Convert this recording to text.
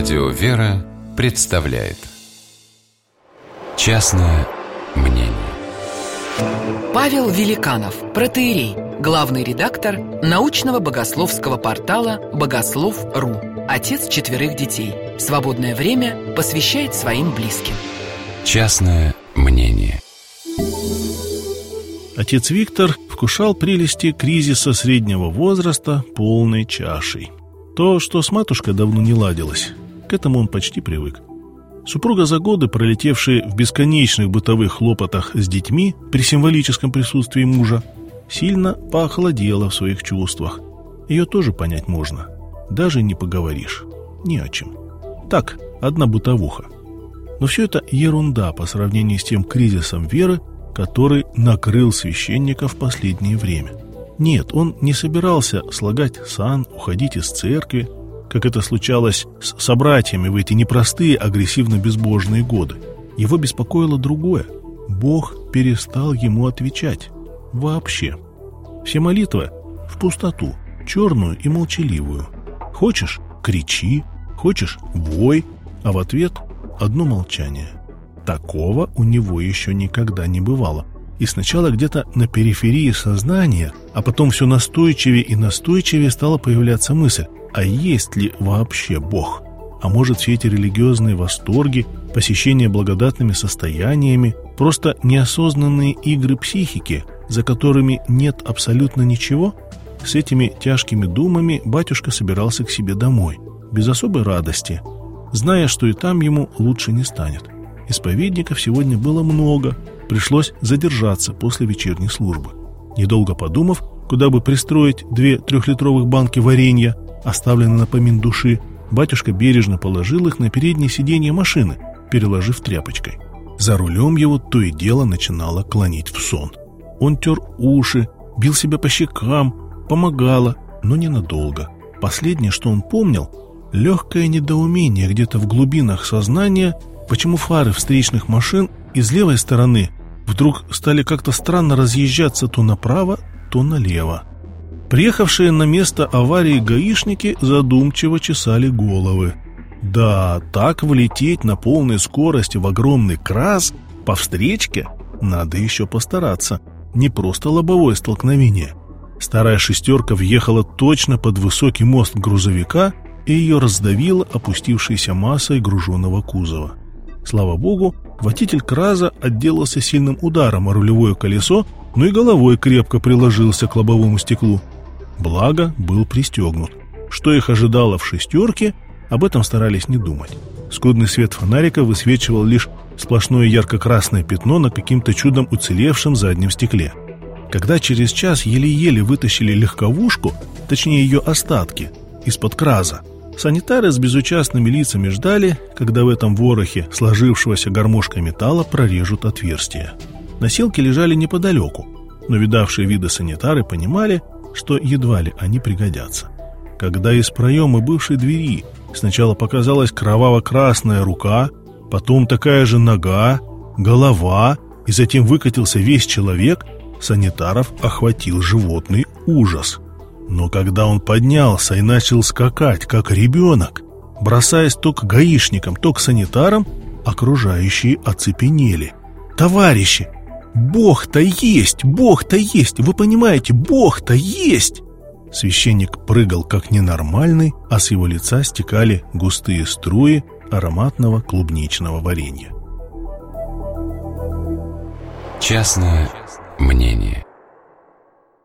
Радио «Вера» представляет Частное мнение Павел Великанов, протеерей, главный редактор научного богословского портала «Богослов.ру», отец четверых детей. Свободное время посвящает своим близким. Частное мнение Отец Виктор вкушал прелести кризиса среднего возраста полной чашей. То, что с матушкой давно не ладилось, к этому он почти привык. Супруга за годы, пролетевшие в бесконечных бытовых хлопотах с детьми при символическом присутствии мужа, сильно поохладела в своих чувствах. Ее тоже понять можно. Даже не поговоришь. Ни о чем. Так, одна бытовуха. Но все это ерунда по сравнению с тем кризисом веры, который накрыл священника в последнее время. Нет, он не собирался слагать сан, уходить из церкви, как это случалось с собратьями в эти непростые агрессивно-безбожные годы. Его беспокоило другое. Бог перестал ему отвечать. Вообще. Все молитвы в пустоту, черную и молчаливую. Хочешь – кричи, хочешь – вой, а в ответ – одно молчание. Такого у него еще никогда не бывало. И сначала где-то на периферии сознания, а потом все настойчивее и настойчивее стала появляться мысль, а есть ли вообще Бог? А может все эти религиозные восторги, посещение благодатными состояниями, просто неосознанные игры психики, за которыми нет абсолютно ничего? С этими тяжкими думами батюшка собирался к себе домой, без особой радости, зная, что и там ему лучше не станет. Исповедников сегодня было много, пришлось задержаться после вечерней службы. Недолго подумав, куда бы пристроить две трехлитровых банки варенья, оставленные на помин души, батюшка бережно положил их на переднее сиденье машины, переложив тряпочкой. За рулем его то и дело начинало клонить в сон. Он тер уши, бил себя по щекам, помогало, но ненадолго. Последнее, что он помнил, легкое недоумение где-то в глубинах сознания почему фары встречных машин из левой стороны вдруг стали как-то странно разъезжаться то направо, то налево. Приехавшие на место аварии гаишники задумчиво чесали головы. Да, так влететь на полной скорости в огромный крас по встречке надо еще постараться. Не просто лобовое столкновение. Старая шестерка въехала точно под высокий мост грузовика и ее раздавило опустившейся массой груженного кузова. Слава богу, водитель Краза отделался сильным ударом о рулевое колесо, но и головой крепко приложился к лобовому стеклу. Благо, был пристегнут. Что их ожидало в шестерке, об этом старались не думать. Скудный свет фонарика высвечивал лишь сплошное ярко-красное пятно на каким-то чудом уцелевшем заднем стекле. Когда через час еле-еле вытащили легковушку, точнее ее остатки, из-под краза, Санитары с безучастными лицами ждали, когда в этом ворохе сложившегося гармошка металла прорежут отверстие. Носилки лежали неподалеку, но видавшие виды санитары понимали, что едва ли они пригодятся. Когда из проема бывшей двери сначала показалась кроваво-красная рука, потом такая же нога, голова, и затем выкатился весь человек, санитаров охватил животный ужас – но когда он поднялся и начал скакать, как ребенок, бросаясь то к гаишникам, то к санитарам, окружающие оцепенели. «Товарищи! Бог-то есть! Бог-то есть! Вы понимаете, Бог-то есть!» Священник прыгал как ненормальный, а с его лица стекали густые струи ароматного клубничного варенья. Частное мнение